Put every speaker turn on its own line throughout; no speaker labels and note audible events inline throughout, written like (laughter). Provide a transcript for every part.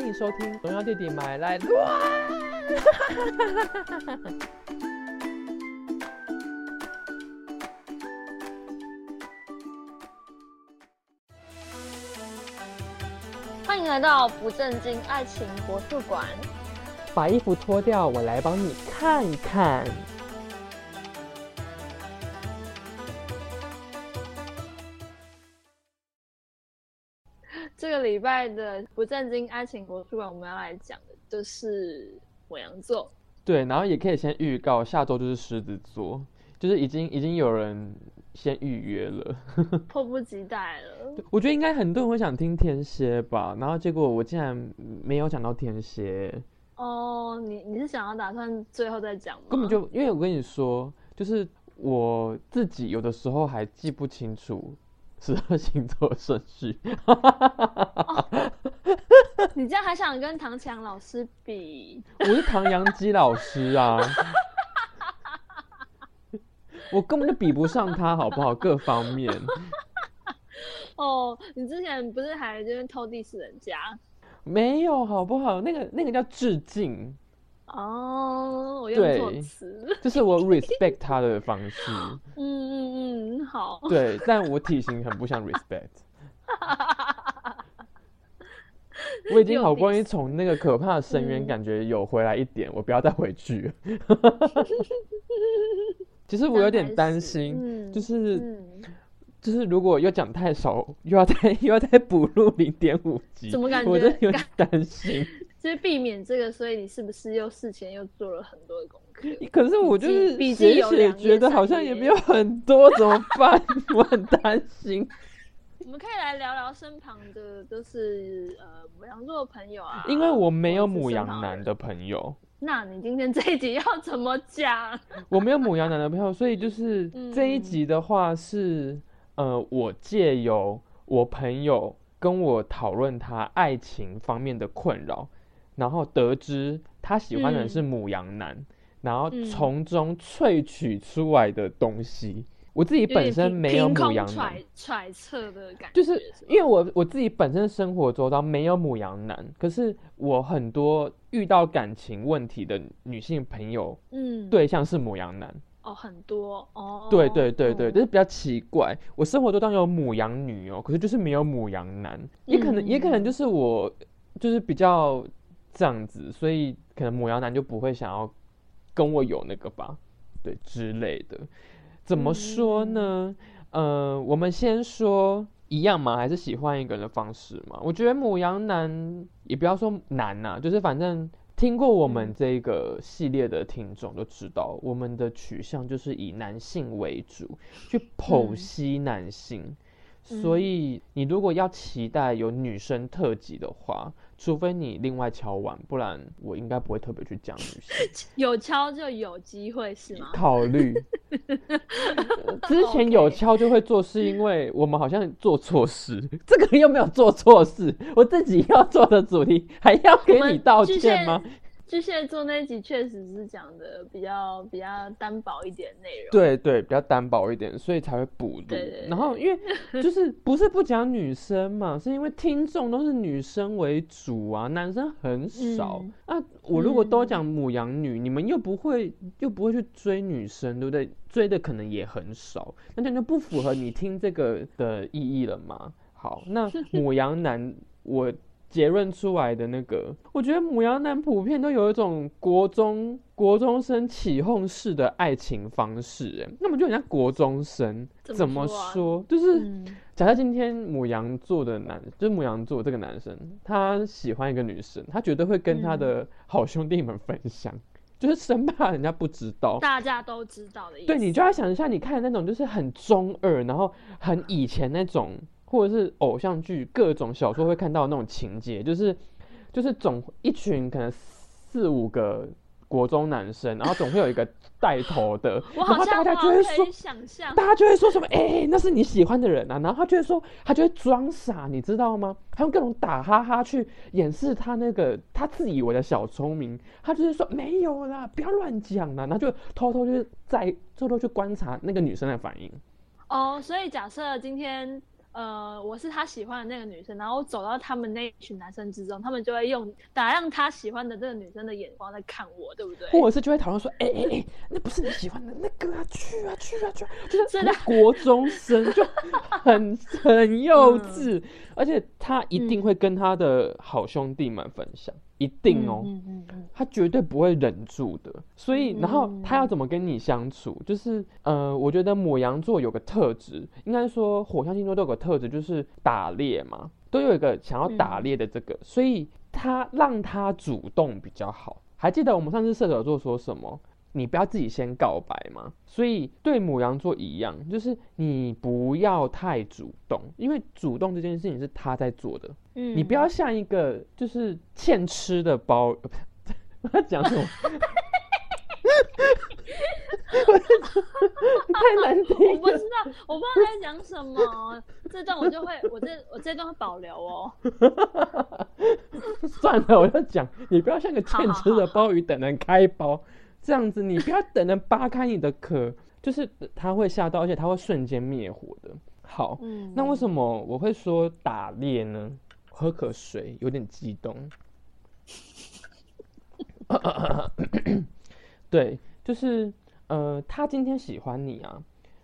欢迎收听《荣耀弟弟买来乱》。
欢迎来到不正经爱情博物馆。
把衣服脱掉，我来帮你看一看。
个礼拜的不正经爱情博物馆，我们要来讲的就是母羊座。
对，然后也可以先预告，下周就是狮子座，就是已经已经有人先预约了，(laughs)
迫不及待了。
我觉得应该很多人会想听天蝎吧，然后结果我竟然没有讲到天蝎。
哦，你你是想要打算最后再讲吗？
根本就因为我跟你说，就是我自己有的时候还记不清楚十二星座顺序。
你这样还想跟唐强老师比？
我是唐阳基老师啊，(laughs) 我根本就比不上他，好不好？各方面。
哦，你之前不是还就是偷 diss 人家？
没有，好不好？那个那个叫致敬。
哦，我用错词，
这是我 respect 他的方式。(laughs)
嗯好。(laughs)
对，但我体型很不像 respect。(laughs) 我已经好不容易从那个可怕的深渊感觉有回来一点，我不要再回去。(laughs) 其实我有点担心，嗯就是就是如果又讲太少，又要再又要再补录零点五集，
怎么感觉？
我真的有点担心。
就是避免这个，所以你是不是又事前又做了很多的功课？(laughs)
可是我就是写写觉得好像也没有很多，怎么办？我很担心。(laughs)
我们可以来聊聊身旁的，就是呃母羊座的朋友啊。
因为我没有母羊男的朋友。(laughs)
那你今天这一集要怎么讲？
我没有母羊男的朋友，所以就是这一集的话是呃，我借由我朋友跟我讨论他爱情方面的困扰。然后得知他喜欢的人是母羊男，然后从中萃取出来的东西，我自己本身没有母羊男，
揣测的感觉，
就是因为我我自己本身生活中到没有母羊男，可是我很多遇到感情问题的女性朋友，嗯，对象是母羊男，
哦，很多哦，
对对对对，就是比较奇怪，我生活中当然有母羊女哦，可是就是没有母羊男，也可能也可能就是我就是比较。这样子，所以可能母羊男就不会想要跟我有那个吧，对之类的。怎么说呢？呃，我们先说一样吗？还是喜欢一个人的方式嘛？我觉得母羊男也不要说难呐，就是反正听过我们这个系列的听众都知道，我们的取向就是以男性为主，去剖析男性。所以你如果要期待有女生特辑的话，除非你另外敲完，不然我应该不会特别去讲。(laughs)
有敲就有机会是吗？
考虑。(laughs) 之前有敲就会做，是因为我们好像做错事。(laughs) 这个又没有做错事，我自己要做的主题还要给你道歉吗？
巨蟹座那集确实是讲的比较比较单薄一点内容，
对对，比较单薄一点，所以才会补录。然后因为 (laughs) 就是不是不讲女生嘛，是因为听众都是女生为主啊，男生很少。那我如果都讲母羊女，你们又不会又不会去追女生，对不对？追的可能也很少，那这样就不符合你听这个的意义了嘛。好，那母羊男我。结论出来的那个，我觉得母羊男普遍都有一种国中国中生起哄式的爱情方式，哎，那么就人家国中生怎么说？就是假设今天母羊座的男，就是母羊座这个男生，他喜欢一个女生，他绝对会跟他的好兄弟们分享，就是生怕人家不知道，
大家都知道的意思。
对你就要想一下，你看那种就是很中二，然后很以前那种。或者是偶像剧各种小说会看到那种情节，就是就是总一群可能四五个国中男生，然后总会有一个带头的，(laughs)
然后
大家就会说，大家就会说什么，哎，那是你喜欢的人啊，然后他就会说，他就会装傻，你知道吗？他用各种打哈哈去掩饰他那个他自以为的小聪明，他就是说没有啦，不要乱讲啦，然后就偷偷就是在偷偷去观察那个女生的反应。
哦，所以假设今天。呃，我是他喜欢的那个女生，然后走到他们那一群男生之中，他们就会用打量他喜欢的这个女生的眼光在看我，对不对？
或者是就会讨论说，哎哎哎，那不是你喜欢的那个啊，去啊去啊去，就是国中生就很 (laughs) 很幼稚，而且他一定会跟他的好兄弟们分享。一定哦，他绝对不会忍住的。所以，然后他要怎么跟你相处？就是，呃，我觉得母羊座有个特质，应该说火象星座都有个特质，就是打猎嘛，都有一个想要打猎的这个，所以他让他主动比较好。还记得我们上次射手座说什么？你不要自己先告白嘛，所以对母羊座一样，就是你不要太主动，因为主动这件事情是他在做的，嗯，你不要像一个就是欠吃的包，(laughs) 他讲什么？(laughs) 太难听，
我不知道，我不知道在讲什么，这段我就会，我这我这段会保留哦。(laughs)
算了，我要讲，你不要像个欠吃的鲍鱼等人开包。这样子，你不要等人扒开你的壳，(laughs) 就是他会吓到，而且他会瞬间灭火的。好，那为什么我会说打猎呢？喝口水，有点激动。(coughs) 对，就是呃，他今天喜欢你啊，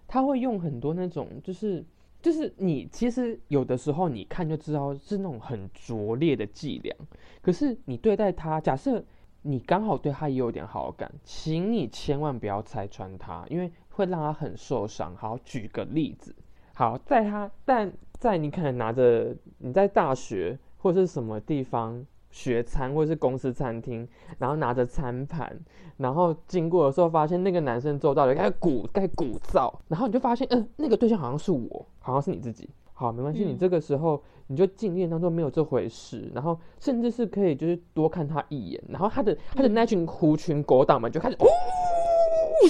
他会用很多那种，就是就是你其实有的时候你看就知道是那种很拙劣的伎俩，可是你对待他，假设。你刚好对他也有点好感，请你千万不要拆穿他，因为会让他很受伤。好，举个例子，好，在他但在你可能拿着你在大学或是什么地方学餐，或者是公司餐厅，然后拿着餐盘，然后经过的时候发现那个男生做到了，该鼓开始鼓噪，然后你就发现，嗯，那个对象好像是我，好像是你自己。好，没关系，你这个时候你就尽力当做没有这回事，然后甚至是可以就是多看他一眼，然后他的他的那群狐群狗党们就开始呜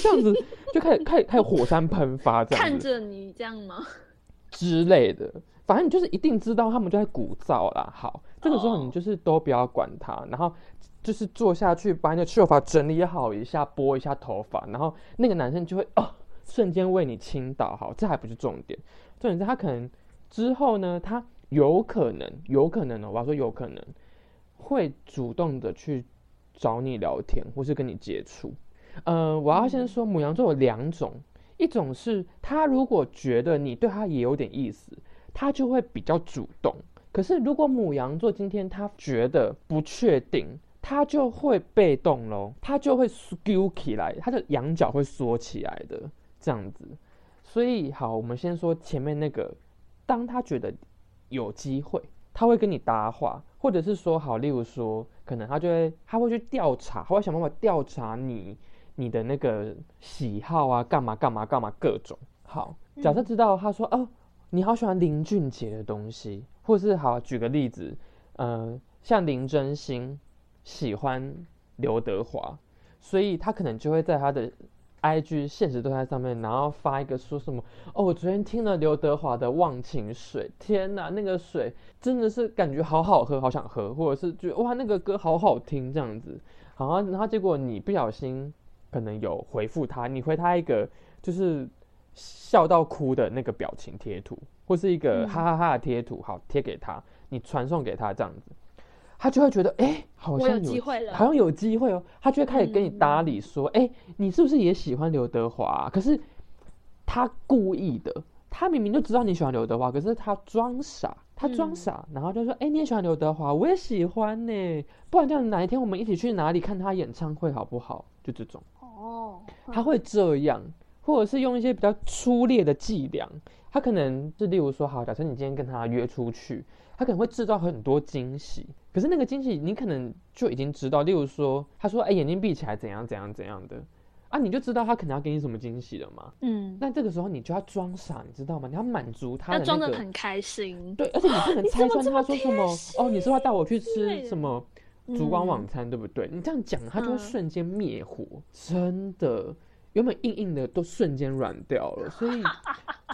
这样子，就开始开始开始火山喷发这样
看着你这样吗？(laughs)
之类的，反正你就是一定知道他们就在鼓噪啦。好，这个时候你就是都不要管他，然后就是坐下去把你的秀发整理好一下，拨一下头发，然后那个男生就会哦瞬间为你倾倒。好，这还不是重点，重点是他可能。之后呢，他有可能，有可能哦，我要说有可能会主动的去找你聊天，或是跟你接触。呃，我要先说，母羊座有两种，一种是他如果觉得你对他也有点意思，他就会比较主动。可是如果母羊座今天他觉得不确定，他就会被动喽，他就会缩起来，他的羊角会缩起来的这样子。所以好，我们先说前面那个。当他觉得有机会，他会跟你搭话，或者是说好，例如说，可能他就会他会去调查，他会想办法调查你你的那个喜好啊，干嘛干嘛干嘛各种。好，假设知道他说哦，你好喜欢林俊杰的东西，或是好举个例子，呃，像林真心喜欢刘德华，所以他可能就会在他的。I G 现实动态上面，然后发一个说什么哦，我昨天听了刘德华的《忘情水》，天哪，那个水真的是感觉好好喝，好想喝，或者是觉得哇，那个歌好好听这样子。好，然后结果你不小心可能有回复他，你回他一个就是笑到哭的那个表情贴图，或是一个哈哈哈的贴图，好贴给他，你传送给他这样子。他就会觉得，哎，好像有
机会了，
好像有机会哦。他就会开始跟你搭理，说，哎，你是不是也喜欢刘德华？可是他故意的，他明明就知道你喜欢刘德华，可是他装傻，他装傻，然后就说，哎，你也喜欢刘德华，我也喜欢呢。不然这样哪一天我们一起去哪里看他演唱会好不好？就这种哦，他会这样，或者是用一些比较粗劣的伎俩。他可能是例如说，好，假设你今天跟他约出去。他可能会制造很多惊喜，可是那个惊喜你可能就已经知道。例如说，他说：“哎，眼睛闭起来，怎样怎样怎样的。”啊，你就知道他可能要给你什么惊喜了嘛。嗯。那这个时候你就要装傻，你知道吗？你要满足他的
那个。装的很开心。
对，而且你不能拆穿他说什么。哦，你是要带我去吃什么烛光晚餐，对不对？你这样讲，他就会瞬间灭火，真的。原本硬硬的都瞬间软掉了，所以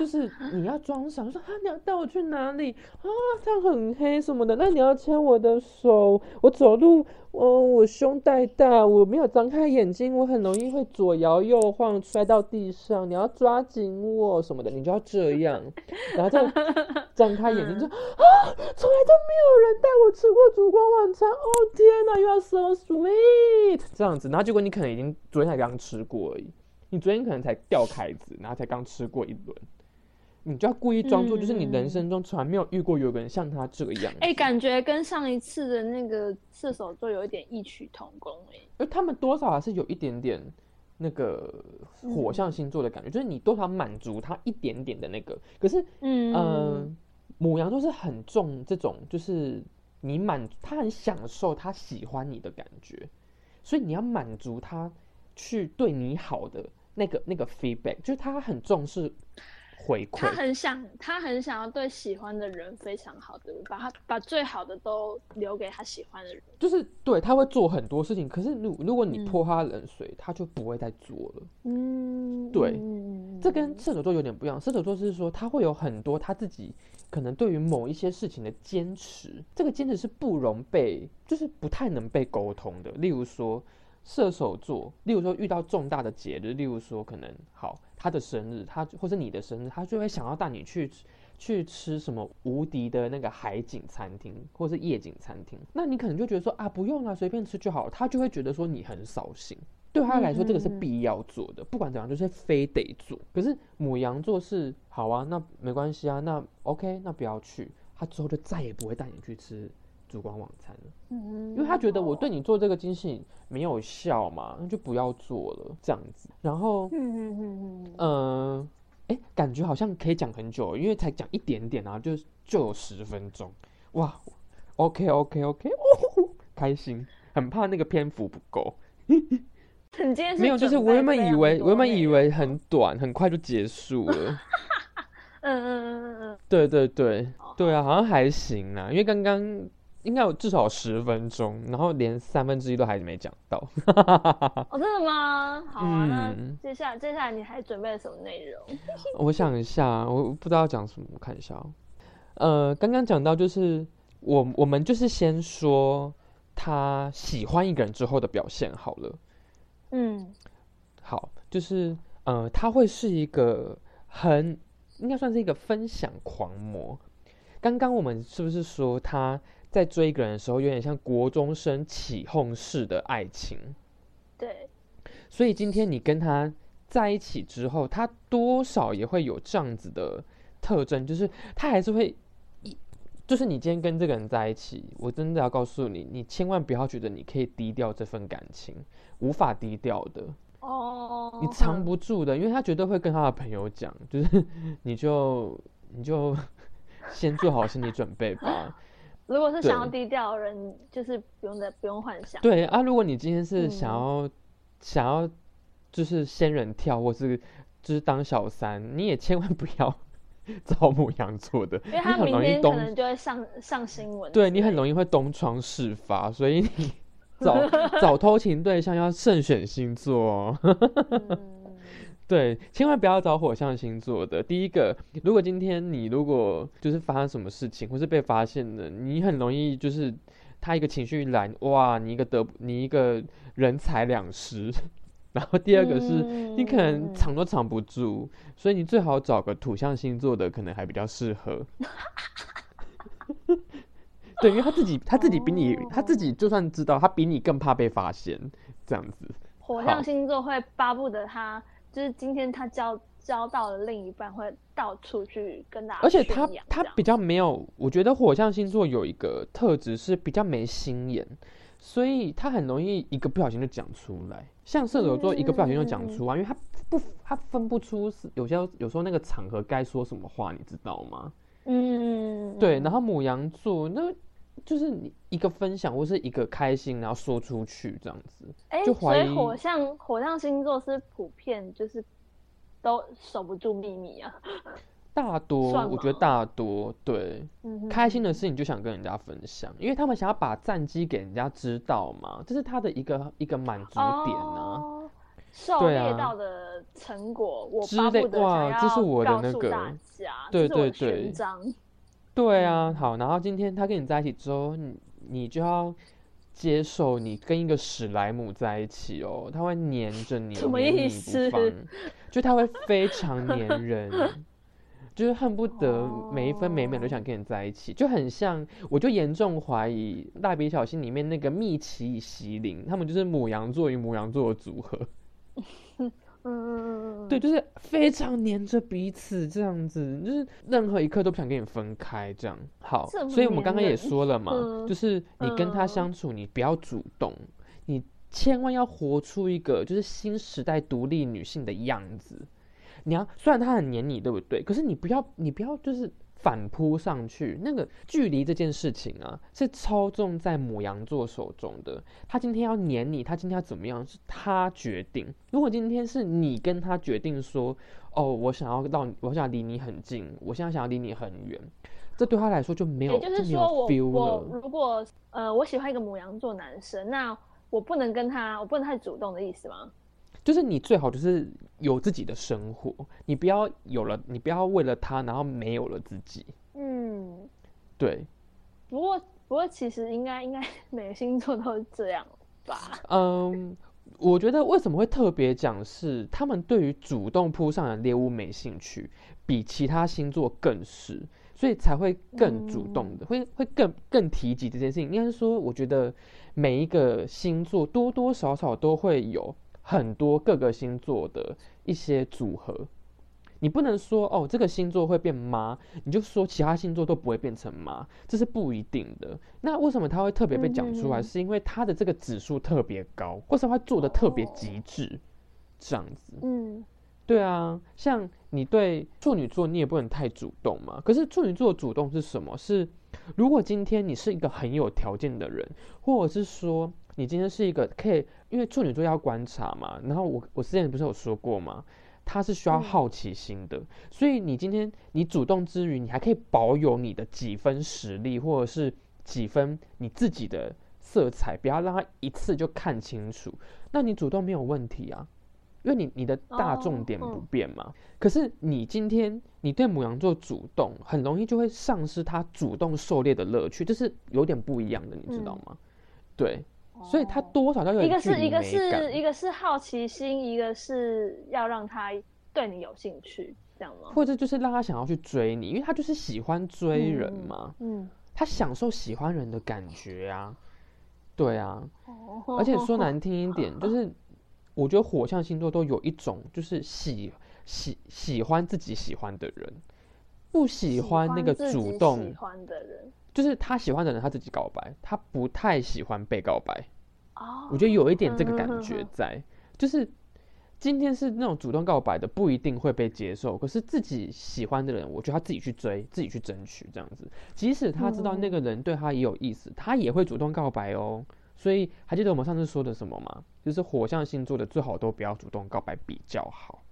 就是你要装傻，说啊你要带我去哪里啊？这样很黑什么的，那你要牵我的手，我走路，哦我胸带大，我没有张开眼睛，我很容易会左摇右晃摔到地上，你要抓紧我什么的，你就要这样，然后再 (laughs) 张开眼睛就啊，从来都没有人带我吃过烛光晚餐，哦天哪，You are so sweet，这样子，然后结果你可能已经昨天才刚吃过而已。你昨天可能才掉凯子，然后才刚吃过一轮，你就要故意装作就是你人生中从来没有遇过有个人像他这个样。
哎，感觉跟上一次的那个射手座有一点异曲同工哎。
而他们多少还是有一点点那个火象星座的感觉，就是你多少满足他一点点的那个。可是，嗯，母羊座是很重这种，就是你满他很享受他喜欢你的感觉，所以你要满足他去对你好的。那个那个 feedback 就是他很重视回馈，
他很想他很想要对喜欢的人非常好的，把他把最好的都留给他喜欢的人。
就是对他会做很多事情，可是如如果你泼他冷水，他就不会再做了。嗯，对，这跟射手座有点不一样。射手座是说他会有很多他自己可能对于某一些事情的坚持，这个坚持是不容被，就是不太能被沟通的。例如说。射手座，例如说遇到重大的节日，例如说可能好他的生日，他或是你的生日，他就会想要带你去去吃什么无敌的那个海景餐厅，或是夜景餐厅。那你可能就觉得说啊，不用了，随便吃就好。他就会觉得说你很扫兴，对他来说这个是必要做的，不管怎样就是非得做。可是母羊座是好啊，那没关系啊，那 OK，那不要去，他之后就再也不会带你去吃。烛光晚餐了，嗯，因为他觉得我对你做这个惊喜没有效嘛，那就不要做了这样子。然后，嗯嗯嗯嗯，哎，感觉好像可以讲很久，因为才讲一点点啊，就就有十分钟，哇，OK OK OK，哦，开心，很怕那个篇幅不够。
没
有，就是我原本以为，我原本以为很短，很快就结束了。(laughs) 嗯嗯嗯嗯嗯，对对对对啊，好像还行啊，因为刚刚。应该有至少十分钟，然后连三分之一都还没讲到。
哦，真的吗？好啊，那接下来接下来你还准备了什么内容？(laughs)
我想一下，我不知道讲什么，我看一下哦。呃，刚刚讲到就是我我们就是先说他喜欢一个人之后的表现好了。嗯，好，就是呃，他会是一个很应该算是一个分享狂魔。刚刚我们是不是说他？在追一个人的时候，有点像国中生起哄式的爱情。
对，
所以今天你跟他在一起之后，他多少也会有这样子的特征，就是他还是会一，就是你今天跟这个人在一起，我真的要告诉你，你千万不要觉得你可以低调这份感情，无法低调的哦，你藏不住的，因为他绝对会跟他的朋友讲，就是你就你就先做好心理准备吧。(laughs)
如果是想要低调的人，就是不用再不用幻想。
对啊，如果你今天是想要想要就是仙人跳，或是就是当小三，你也千万不要 (laughs) 招母羊座的，
因为他明天可能就会上上新闻。
对你很容易会东窗事发，所以你 (laughs) 找找 (laughs) 偷情对象要慎选星座。对，千万不要找火象星座的。第一个，如果今天你如果就是发生什么事情，或是被发现了，你很容易就是他一个情绪来，哇，你一个得你一个人财两失。(laughs) 然后第二个是你可能藏都藏不住，所以你最好找个土象星座的，可能还比较适合。(laughs) 对，因为他自己他自己比你他自己就算知道，他比你更怕被发现，这样子。
火象星座会巴不得他。就是今天他交交到了另一半，会到处去跟大家。
而且他他比较没有，我觉得火象星座有一个特质是比较没心眼，所以他很容易一个不小心就讲出来。像射手座一个不小心就讲出来，因为他不他分不出是有些有时候那个场合该说什么话，你知道吗？嗯，对。然后母羊座那。就是你一个分享或是一个开心，然后说出去这样子，
哎，所以火象火象星座是普遍就是都守不住秘密啊。
大多我觉得大多对，开心的事情就想跟人家分享，因为他们想要把战绩给人家知道嘛，这是他的一个一个满足点呢。
狩猎到的成果，我巴不得
哇，这是我的那个，对对对，对啊，好，然后今天他跟你在一起之后，你你就要接受你跟一个史莱姆在一起哦，他会黏着你，
什么意思？
就他会非常黏 (laughs) 人，就是恨不得每一分每秒都想跟你在一起，就很像，我就严重怀疑《蜡笔小新》里面那个蜜奇与席琳，他们就是母羊座与母羊座的组合。(laughs) 嗯嗯嗯对，就是非常黏着彼此这样子，就是任何一刻都不想跟你分开这样。好，所以我们刚刚也说了嘛，就是你跟他相处，你不要主动，你千万要活出一个就是新时代独立女性的样子。你要虽然他很黏你，对不对？可是你不要，你不要就是。反扑上去，那个距离这件事情啊，是操纵在母羊座手中的。他今天要黏你，他今天要怎么样，是他决定。如果今天是你跟他决定说，哦，我想要到，我想离你很近，我现在想要离你很远，这对他来说就没有，
就是说我我如果呃，我喜欢一个母羊座男生，那我不能跟他，我不能太主动的意思吗？
就是你最好就是有自己的生活，你不要有了，你不要为了他，然后没有了自己。嗯，对。
不过，不过其实应该应该每个星座都是这样吧？
嗯，我觉得为什么会特别讲是他们对于主动扑上的猎物没兴趣，比其他星座更是，所以才会更主动的，会会更更提及这件事情。应该是说，我觉得每一个星座多多少少都会有。很多各个星座的一些组合，你不能说哦，这个星座会变妈，你就说其他星座都不会变成妈，这是不一定的。那为什么他会特别被讲出来？是因为他的这个指数特别高，或是他做的特别极致，这样子。嗯，对啊，像你对处女座，你也不能太主动嘛。可是处女座主动是什么？是如果今天你是一个很有条件的人，或者是说。你今天是一个可以，因为处女座要观察嘛，然后我我之前不是有说过吗？他是需要好奇心的，所以你今天你主动之余，你还可以保有你的几分实力，或者是几分你自己的色彩，不要让他一次就看清楚。那你主动没有问题啊，因为你你的大重点不变嘛。可是你今天你对母羊座主动，很容易就会丧失他主动狩猎的乐趣，这是有点不一样的，你知道吗？对。所以他多少都有
一个是一个是一个是好奇心，一个是要让他对你有兴趣，这样吗？
或者就是让他想要去追你，因为他就是喜欢追人嘛。嗯，他享受喜欢人的感觉啊，对啊。而且说难听一点，就是我觉得火象星座都有一种就是喜喜喜欢自己喜欢的人，不喜欢那个主动
喜欢的人。
就是他喜欢的人，他自己告白，他不太喜欢被告白。哦，我觉得有一点这个感觉在，就是今天是那种主动告白的，不一定会被接受。可是自己喜欢的人，我觉得他自己去追，自己去争取这样子。即使他知道那个人对他也有意思，他也会主动告白哦。所以还记得我们上次说的什么吗？就是火象星座的最好都不要主动告白比较好。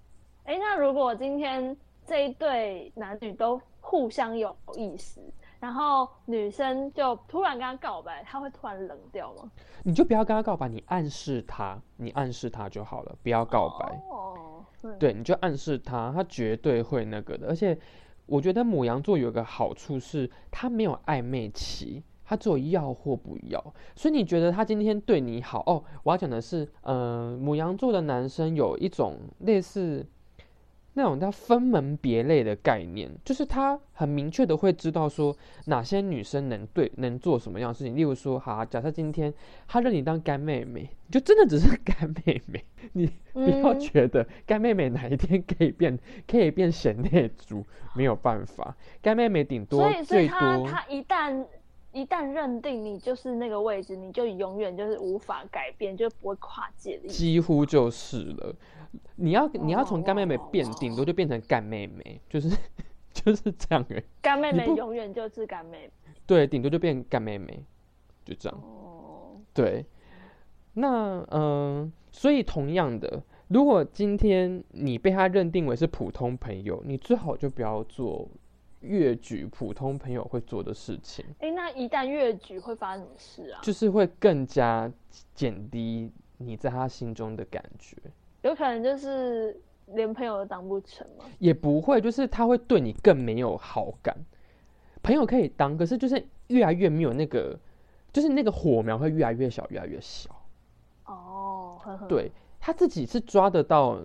哎，那如果今天这一对男女都互相有意思？然后女生就突然跟他告白，他会突然冷掉吗？
你就不要跟他告白，你暗示他，你暗示他就好了，不要告白。哦，对，你就暗示他，他绝对会那个的。而且我觉得母羊座有一个好处是，他没有暧昧期，他只有要或不要。所以你觉得他今天对你好哦？我要讲的是，呃，母羊座的男生有一种类似。那种叫分门别类的概念，就是他很明确的会知道说哪些女生能对能做什么样的事情。例如说，好，假设今天他认你当干妹妹，就真的只是干妹妹，(laughs) 你不要觉得干妹妹哪一天可以变可以变贤内助，没有办法，干妹妹顶多最多。
他一旦一旦认定你就是那个位置，你就永远就是无法改变，就不会跨界的。
几乎就是了。你要你要从干妹妹变，顶多就变成干妹妹，就是 (laughs) 就是这样哎。
干妹妹永远就是干妹妹。
对，顶多就变干妹妹，就这样。哦。对。那嗯，所以同样的，如果今天你被他认定为是普通朋友，你最好就不要做越举普通朋友会做的事情。
哎，那一旦越举会发生什么事啊？
就是会更加减低你在他心中的感觉。
有可能就是连朋友都当不成吗？
也不会，就是他会对你更没有好感。朋友可以当，可是就是越来越没有那个，就是那个火苗会越来越小，越来越小。
哦，
对他自己是抓得到，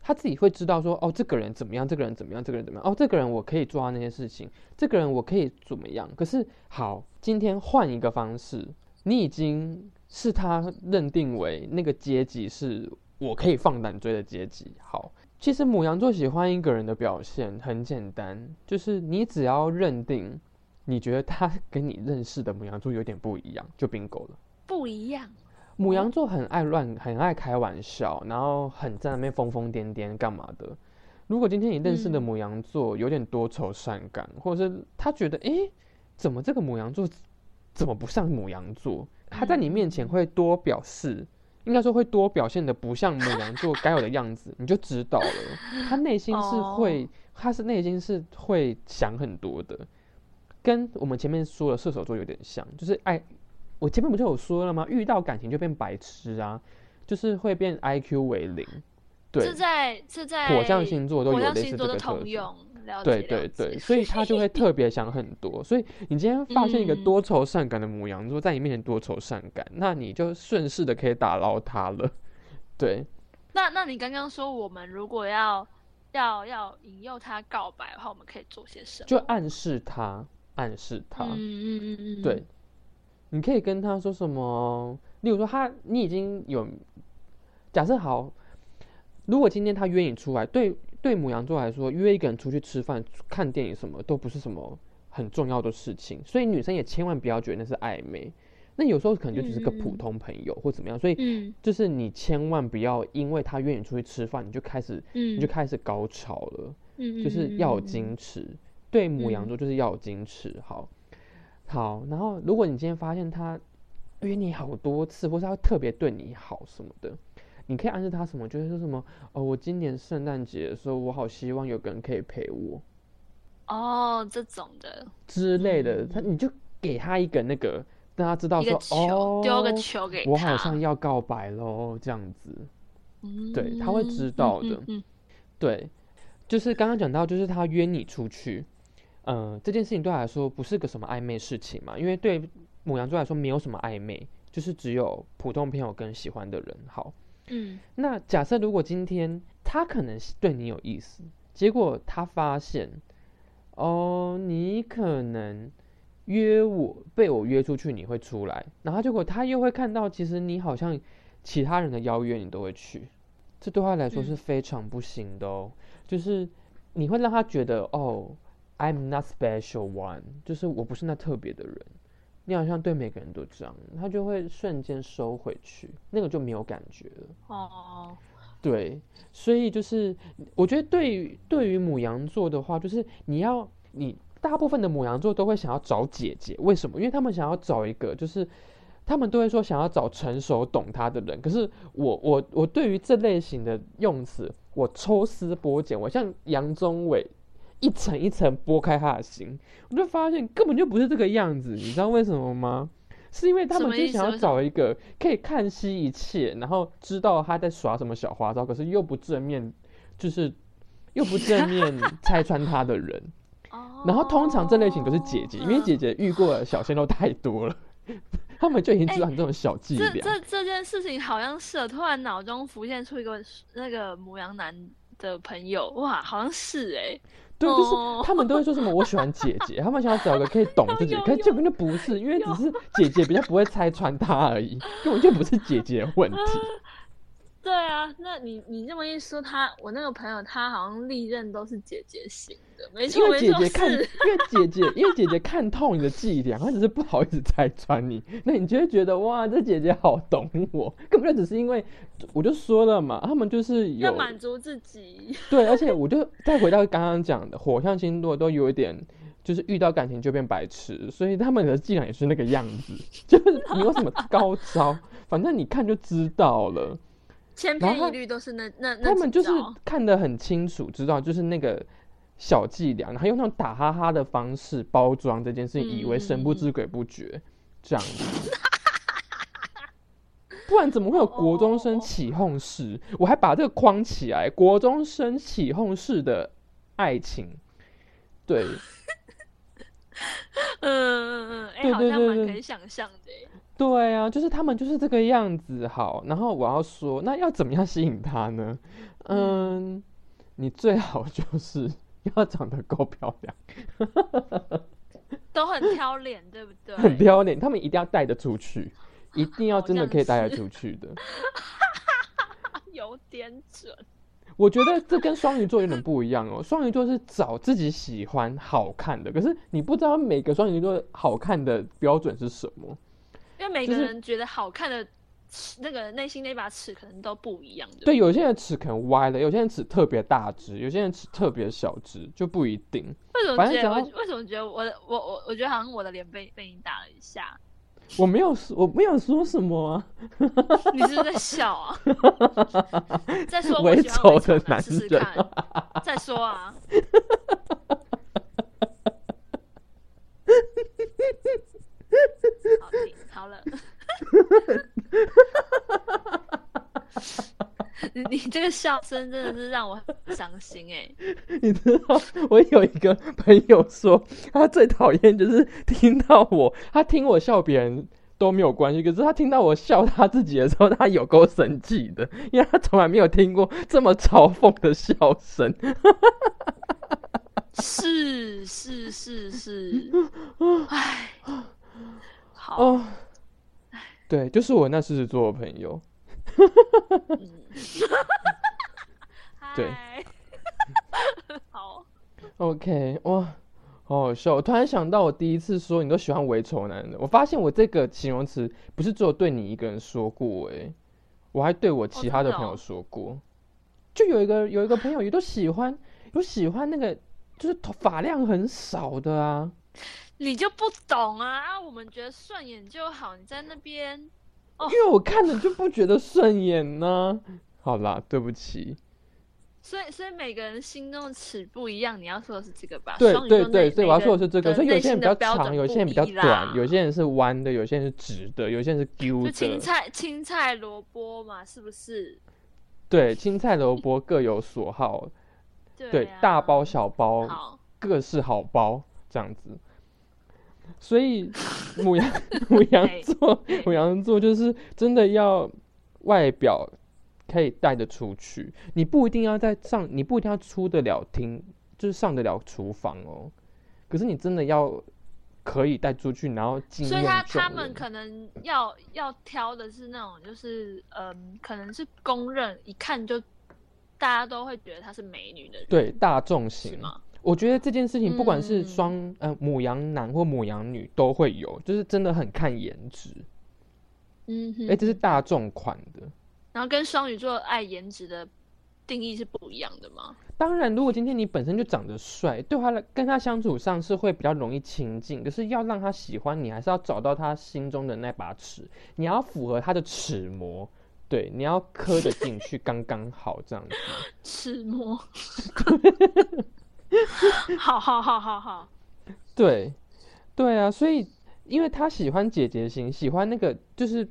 他自己会知道说，哦，这个人怎么样，这个人怎么样，这个人怎么样，哦，这个人我可以做到那些事情，这个人我可以怎么样。可是好，今天换一个方式，你已经是他认定为那个阶级是我可以放胆追的阶级。好，其实母羊座喜欢一个人的表现很简单，就是你只要认定，你觉得他跟你认识的母羊座有点不一样，就 bingo 了。
不一样。
母羊座很爱乱，很爱开玩笑，然后很在那边疯疯癫癫干嘛的。如果今天你认识的母羊座有点多愁善感，或者是他觉得，哎，怎么这个母羊座怎么不像母羊座？他在你面前会多表示，应该说会多表现的不像母羊座该有的样子，你就知道了。他内心是会，他是内心是会想很多的，跟我们前面说的射手座有点像，就是爱。我前面不就有说了吗？遇到感情就变白痴啊，就是会变 I Q 为零。对，
是在是在
火象星座都有类似这个
特用。
对对对，(laughs) 所以他就会特别想很多。所以你今天发现一个多愁善感的母羊座在你面前多愁善感，那你就顺势的可以打捞他了。对。
那那你刚刚说我们如果要要要引诱他告白的话，我们可以做些什么？
就暗示他，暗示他。嗯嗯嗯嗯。对。你可以跟他说什么？例如说，他你已经有假设好，如果今天他约你出来，对对母羊座来说，约一个人出去吃饭、看电影什么都不是什么很重要的事情，所以女生也千万不要觉得那是暧昧。那有时候可能就只是个普通朋友或怎么样，所以就是你千万不要因为他约你出去吃饭，你就开始你就开始高潮了。就是要有矜持，对母羊座就是要有矜持。好。好，然后如果你今天发现他约你好多次，或是他特别对你好什么的，你可以暗示他什么？就是说什么哦，我今年圣诞节的时候，我好希望有个人可以陪我。
哦，这种的
之类的，他你就给他一个那个，让他知道说哦，
丢个球给
我，好像要告白喽，这样子。对，他会知道的。嗯对，就是刚刚讲到，就是他约你出去。嗯，这件事情对他来说不是个什么暧昧事情嘛？因为对母羊座来说没有什么暧昧，就是只有普通朋友跟喜欢的人好。嗯，那假设如果今天他可能对你有意思，结果他发现哦，你可能约我被我约出去，你会出来，然后结果他又会看到，其实你好像其他人的邀约你都会去，这对他来说是非常不行的哦。就是你会让他觉得哦。I'm not special one，就是我不是那特别的人。你好像对每个人都这样，他就会瞬间收回去，那个就没有感觉了。哦，对，所以就是我觉得对于对于母羊座的话，就是你要你大部分的母羊座都会想要找姐姐，为什么？因为他们想要找一个，就是他们都会说想要找成熟懂他的人。可是我我我对于这类型的用词，我抽丝剥茧，我像杨宗纬。一层一层剥开他的心，我就发现根本就不是这个样子，你知道为什么吗？是因为他们就想要找一个可以看悉一切，然后知道他在耍什么小花招，可是又不正面，就是又不正面拆穿他的人。(laughs) 然后通常这类型都是姐姐，因为姐姐遇过的小鲜肉太多了，他们就已经知道你这种小伎俩。
这这这件事情好像是，突然脑中浮现出一个那个母羊男的朋友，哇，好像是哎。
对，就是他们都会说什么我喜欢姐姐，(laughs) 他们想要找个可以懂自己，可是根本就不是，因为只是姐姐比较不会拆穿他而已，根本就不是姐姐的问题。
对啊，那你你这么一说，他我那个朋友他好像历任都是姐姐型的，没错
因为姐姐看，因为姐姐因为姐姐看透你的伎俩，她只是不好意思拆穿你，那你就会觉得哇，这姐姐好懂我，根本就只是因为我就说了嘛，他们就是
要满足自己。
对，而且我就再回到刚刚讲的，火象星座都有一点，就是遇到感情就变白痴，所以他们的伎俩也是那个样子，就是没有什么高招，反正你看就知道了。
千篇一律都是那那
他们就是看得很清楚，知道就是那个小伎俩，然后用那种打哈哈的方式包装这件事情，以为神不知鬼不觉这样子。不然怎么会有国中生起哄式？我还把这个框起来，国中生起哄式的爱情，对，(laughs)
嗯嗯嗯，哎，好像蛮可以想象的。
对啊，就是他们就是这个样子。好，然后我要说，那要怎么样吸引他呢？嗯，你最好就是 (laughs) 要长得够漂亮，
都很挑脸，对不对？(laughs)
很挑脸，他们一定要带得出去，一定要真的可以带得出去的。(laughs)
有点准。
我觉得这跟双鱼座有点不一样哦。双鱼座是找自己喜欢、好看的，可是你不知道每个双鱼座好看的标准是什么。
因为每个人觉得好看的那个内心那把尺可能都不一样的。
对，有些人尺可能歪了，有些人尺特别大只，有些人尺特别小只，就不一定。
为什么觉得？为什么觉得我的我我我觉得好像我的脸被被你打了一下？(laughs)
我没有说，我没有说什么啊。(laughs)
你是在笑啊？(laughs) 在说
猥
丑
的男
人。再说啊。好听，好了。(laughs) 你你这个笑声真的是让我很伤心哎！
你知道，我有一个朋友说，他最讨厌就是听到我，他听我笑别人都没有关系，可是他听到我笑他自己的时候，他有够生气的，因为他从来没有听过这么嘲讽的笑声。
是是是是，(laughs) 唉。
哦，对，就是我那狮子座的朋友。对，(laughs)
好
，OK，哇，好好笑！我突然想到，我第一次说你都喜欢伪丑男的，我发现我这个形容词不是只有对你一个人说过，哎，我还对我其他的朋友说过。就有一个有一个朋友也都喜欢，有喜欢那个就是头发量很少的啊。
你就不懂啊！我们觉得顺眼就好。你在那边，
因为我看着就不觉得顺眼呢。好啦，对不起。
所以，所以每个人心中的尺不一样。你要说的是这个吧？
对对对，所以我要说的是这个。所以有些人比较长，有些人比较短，有些人是弯的，有些人是直的，有些人是丢的。
青菜、青菜、萝卜嘛，是不是？
对，青菜萝卜各有所好。
对，
大包小包，各是好包，这样子。所以，母羊 (laughs) 母羊座母羊座就是真的要外表可以带得出去，你不一定要在上，你不一定要出得了厅，就是上得了厨房哦。可是你真的要可以带出去，然后
所以他他们可能要要挑的是那种，就是嗯，可能是公认一看就大家都会觉得她是美女的人，
对大众型嘛。我觉得这件事情，不管是双呃母羊男或母羊女都会有，就是真的很看颜值。
嗯，
哎，这是大众款的。
然后跟双鱼座爱颜值的定义是不一样的吗？
当然，如果今天你本身就长得帅，对他来跟他相处上是会比较容易亲近。可是要让他喜欢你，还是要找到他心中的那把尺，你要符合他的尺模，对，你要磕得进去刚刚好这样子。(laughs)
尺模。(laughs) (laughs) 好好好好好，
对，对啊，所以因为他喜欢姐姐型，喜欢那个就是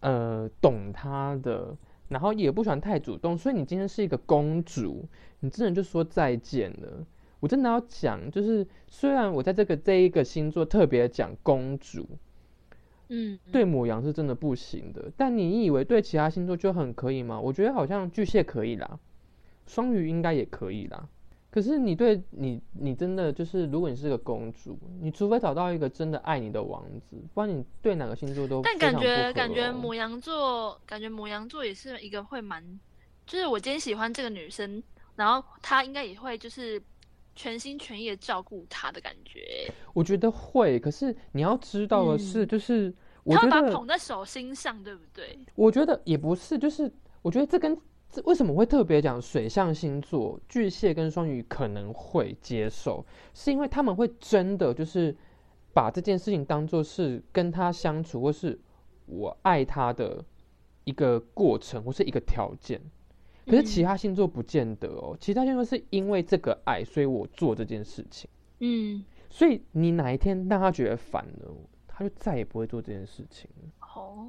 呃懂他的，然后也不喜欢太主动，所以你今天是一个公主，你真的就说再见了。我真的要讲，就是虽然我在这个这一个星座特别讲公主，
嗯，
对母羊是真的不行的，但你以为对其他星座就很可以吗？我觉得好像巨蟹可以啦，双鱼应该也可以啦。可是你对你，你真的就是，如果你是个公主，你除非找到一个真的爱你的王子，不然你对哪个星座都。
但感觉感觉母羊座，感觉母羊座也是一个会蛮，就是我今天喜欢这个女生，然后她应该也会就是全心全意的照顾她的感觉。
我觉得会，可是你要知道的是，就是我
觉得捧在手心上，对不对？
我觉得也不是，就是我觉得这跟。这为什么会特别讲水象星座巨蟹跟双鱼可能会接受？是因为他们会真的就是把这件事情当做是跟他相处，或是我爱他的一个过程，或是一个条件。可是其他星座不见得哦，其他星座是因为这个爱，所以我做这件事情。
嗯，
所以你哪一天让他觉得烦了，他就再也不会做这件事情了。
哦。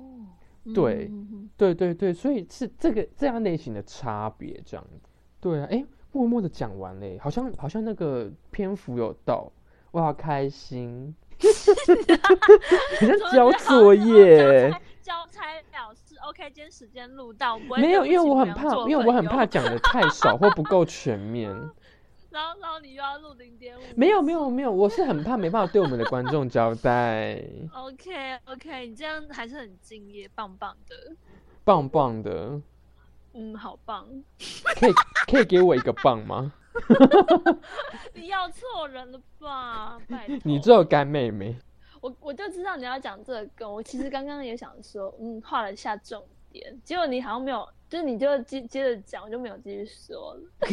对对对对，所以是这个这样类型的差别这样子。对啊，哎，默默的讲完嘞，好像好像那个篇幅有到，我好开心，(laughs) 好像交作业。
交差了事，OK，今天时间录到，
没有，因为我很怕，因为我很怕讲的太少或不够全面。
然后然后你又要录零点五，
没有没有没有，我是很怕没办法对我们的观众交代。(laughs)
OK OK，你这样还是很敬业，棒棒的，
棒棒的，
嗯，好棒，
可以可以给我一个棒吗？(laughs)
你要错人了吧？拜托，
你只有干妹妹。
我我就知道你要讲这个梗，我其实刚刚也想说，嗯，画了一下重点，结果你好像没有，就是你就接接着讲，我就没有继续说了。(laughs)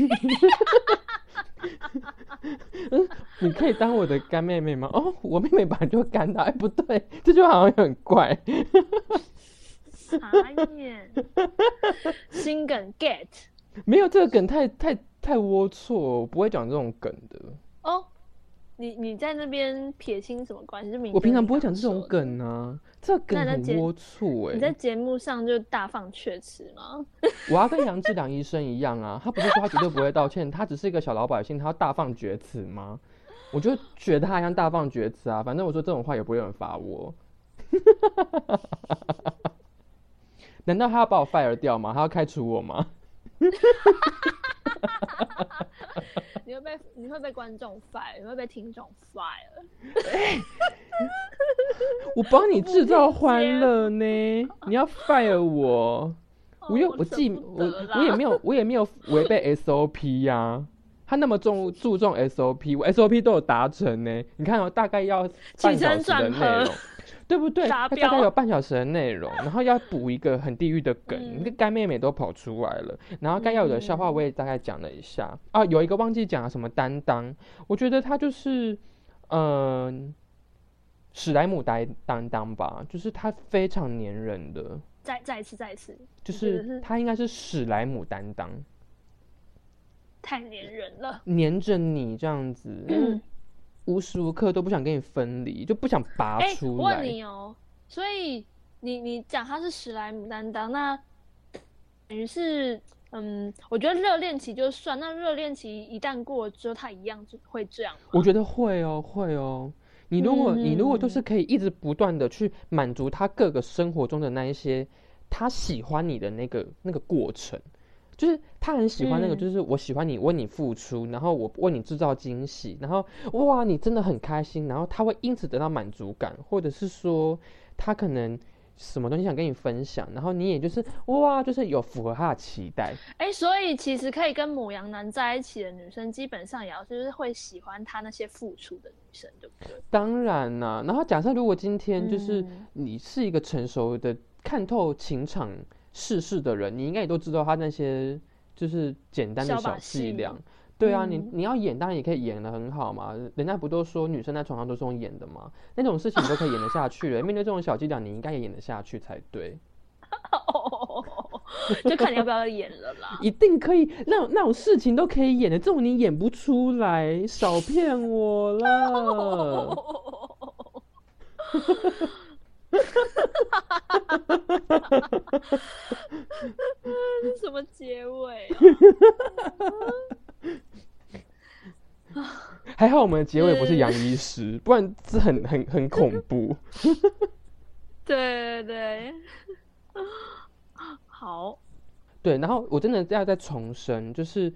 你可以当我的干妹妹吗？哦，我妹妹本来就干的，哎，不对，这句话好像很怪。
傻眼，(laughs) 心梗 get
没有这个梗太太太龌龊，我不会讲这种梗的。
哦，你你在那边撇清什么关系？就明
我平常不会讲这种。梗啊，这梗
那在节
很龌龊 (laughs)
你在
哎。
节目上就大放厥词吗？(laughs)
我要跟杨志良医生一样啊，他不是说他绝对不会道歉，他只是一个小老百姓，他要大放厥词吗？我就觉得他一样大放厥词啊，反正我说这种话也不会有人罚我。(laughs) 难道他要把我 fire 掉吗？他要开除我吗？
你会被你会被观众 fire，你会被听众 fire。(laughs)
我帮你制造欢乐呢，(laughs) 你要 fire 我？我又
哦
我记
舍不
我
得
我也没有我也没有违背 SOP 呀、他那么重注重 SOP，我 SOP 都有达成呢。你看哦，大概要半小时的
起承转
内
合
容，对不对？大概有半小时的内容，(laughs) 然后要补一个很地狱的梗，
嗯。
那个干妹妹都跑出来了，然后该要有的笑话
嗯
我也大概讲了一下、啊，有一个忘记讲了什么担当，我觉得他就是嗯。史莱姆担担当吧，就是他非常粘人的，
再再一次再一次，
就
是
是？他应该是史莱姆担当，
太粘人了。
粘着你这样子，
嗯
无时无刻都不想跟你分离，就不想拔
哎、
出
我问。你哦，所以你你讲他是史莱姆担当，那等于是嗯，我觉得热恋期就算，那热恋期一旦过了之后，他一样就会这样？
我觉得会哦，会哦。你如果、你如果都
嗯
是可以一直不断的去满足他各个生活中的那一些他喜欢你的那个那个过程，就是他很喜欢那个，
嗯。
就是我喜欢你为你付出，然后我为你制造惊喜，然后哇你真的很开心，然后他会因此得到满足感，或者是说他可能什么东西想跟你分享，然后你也就是哇就是有符合他的期待，
哎、所以其实可以跟母羊男在一起的女生，基本上也要就是会喜欢他那些付出的女生，对不对？
当然啦、然后假设如果今天就是
嗯。
你是一个成熟的、看透情场世事的人，你应该也都知道他那些就是简单的
小
伎俩。对啊，你
嗯
你要演，当然也可以演的很好嘛。人家不都说女生在床上都是用演的吗？那种事情你都可以演得下去了。面对这种小伎俩，你应该也演得下去才对。(laughs)
就看你要不要演了啦。(laughs)
一定可以，那种那种事情都可以演的，这种你演不出来，少骗我了。(laughs)
这是什么结尾啊？
还好我们的结尾不是杨医师，不然这很很很恐怖。(laughs)
对对对，好，
对，然后我真的要再重申，就是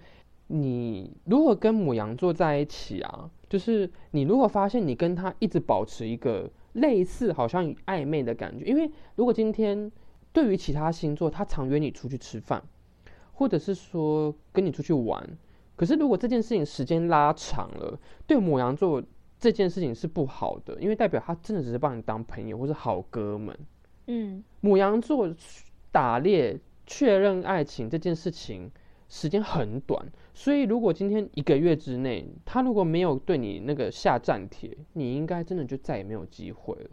你如果跟母羊座在一起啊，就是你如果发现你跟他一直保持一个类似好像暧昧的感觉，因为如果今天对于其他星座，他常约你出去吃饭，或者是说跟你出去玩，可是如果这件事情时间拉长了，对母羊座这件事情是不好的，因为代表他真的只是把你当朋友或是好哥们。
嗯，
母羊座打猎确认爱情这件事情时间很短，所以如果今天一个月之内，他如果没有对你那个下战帖，你应该真的就再也没有机会了。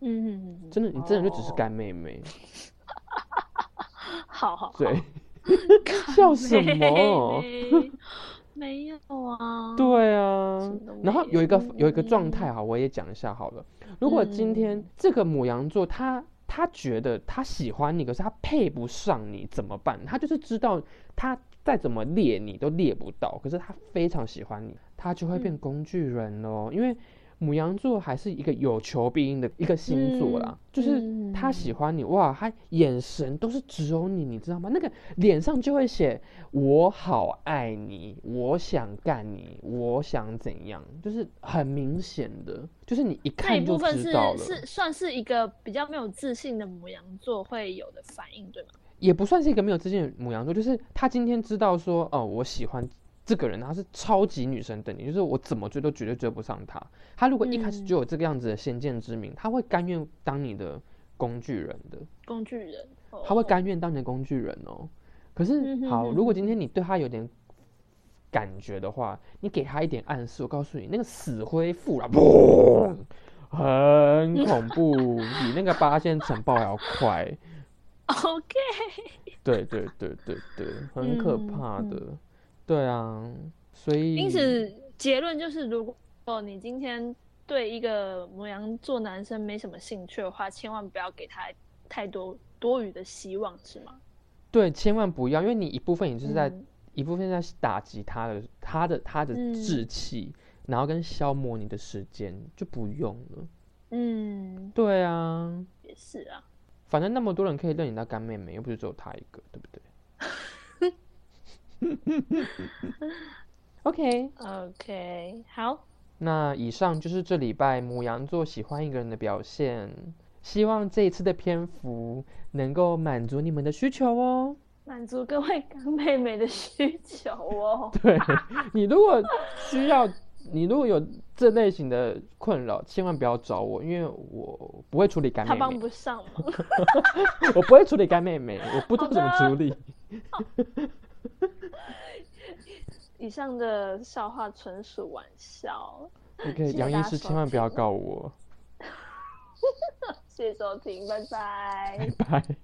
嗯，
真的，你真的就只是
哦
干妹妹。(laughs)
好好好，
对，笑什么？
么？没有啊，
对啊然后有一个有一个
有
状态哈，我也讲一下好了。如果今天
嗯
这个母羊座他他他觉得他喜欢你，可是他配不上你，怎么办？他就是知道他再怎么猎你都猎不到，可是他非常喜欢你，他就会变工具人喽，因为。母羊座还是一个有求必应的一个星座啦，就是他喜欢你哇，他眼神都是只有你，你知道吗？那个脸上就会写我好爱你，我想干你，我想怎样，就是很明显的，就是你一看就知道了。
是算是一个比较没有自信的母羊座会有的反应，对吗？
也不算是一个没有自信的母羊座，就是他今天知道说哦，我喜欢。这个人他是超级女神等级，就是我怎么追都绝对追不上他。他如果一开始就有这个样子的先见之明，他会甘愿当你的工具人的。
工具人，
他会甘愿当你的工具人哦。可是好，如果今天你对他有点感觉的话，你给他一点暗示，我告诉你，那个死灰复燃，嘣，很恐怖，比那个八仙城爆还要快。(laughs)
OK。
对对对对对，很可怕的。对啊，所以
因此结论就是，如果你今天对一个母羊座男生没什么兴趣的话，千万不要给他太多多余的希望，是吗？
对，千万不要，因为你一部分也就是在一部分在打击他的他的他的志气，然后跟消磨你的时间，就不用了。嗯，对啊，
也是啊，
反正那么多人可以认你当干妹妹，又不是只有他一个，对不对 (laughs) (laughs) OK
OK，好。
那以上就是这礼拜母羊座喜欢一个人的表现。希望这一次的篇幅能够满足你们的需求哦，
满足各位干妹妹的需求哦。(laughs)
对你如果需要，你如果有这类型的困扰，千万不要找我，因为我不会处理干妹妹。他
帮不上 (laughs)
我不会处理干妹妹，我不知道怎么处理。(laughs)
以上的笑话纯属玩笑。
OK，杨医师千万不要告我。(laughs)
谢谢收听，拜拜。(laughs)
拜拜。